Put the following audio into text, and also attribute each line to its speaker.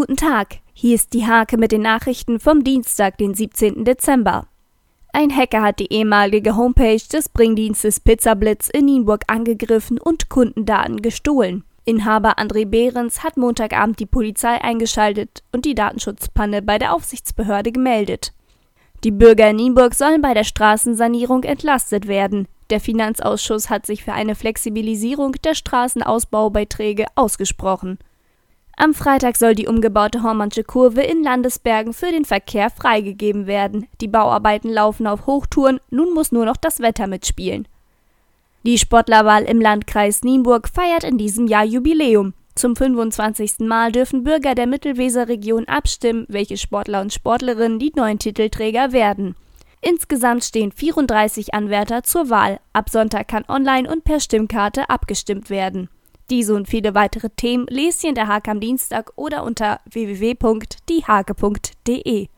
Speaker 1: Guten Tag, hier ist die Hake mit den Nachrichten vom Dienstag, den 17. Dezember. Ein Hacker hat die ehemalige Homepage des Bringdienstes Pizzablitz in Nienburg angegriffen und Kundendaten gestohlen. Inhaber André Behrens hat Montagabend die Polizei eingeschaltet und die Datenschutzpanne bei der Aufsichtsbehörde gemeldet. Die Bürger in Nienburg sollen bei der Straßensanierung entlastet werden. Der Finanzausschuss hat sich für eine Flexibilisierung der Straßenausbaubeiträge ausgesprochen. Am Freitag soll die umgebaute Hormannsche Kurve in Landesbergen für den Verkehr freigegeben werden. Die Bauarbeiten laufen auf Hochtouren, nun muss nur noch das Wetter mitspielen. Die Sportlerwahl im Landkreis Nienburg feiert in diesem Jahr Jubiläum. Zum 25. Mal dürfen Bürger der Mittelweserregion abstimmen, welche Sportler und Sportlerinnen die neuen Titelträger werden. Insgesamt stehen 34 Anwärter zur Wahl. Ab Sonntag kann online und per Stimmkarte abgestimmt werden. Diese und viele weitere Themen lest ihr in der Hake am Dienstag oder unter www.diehake.de.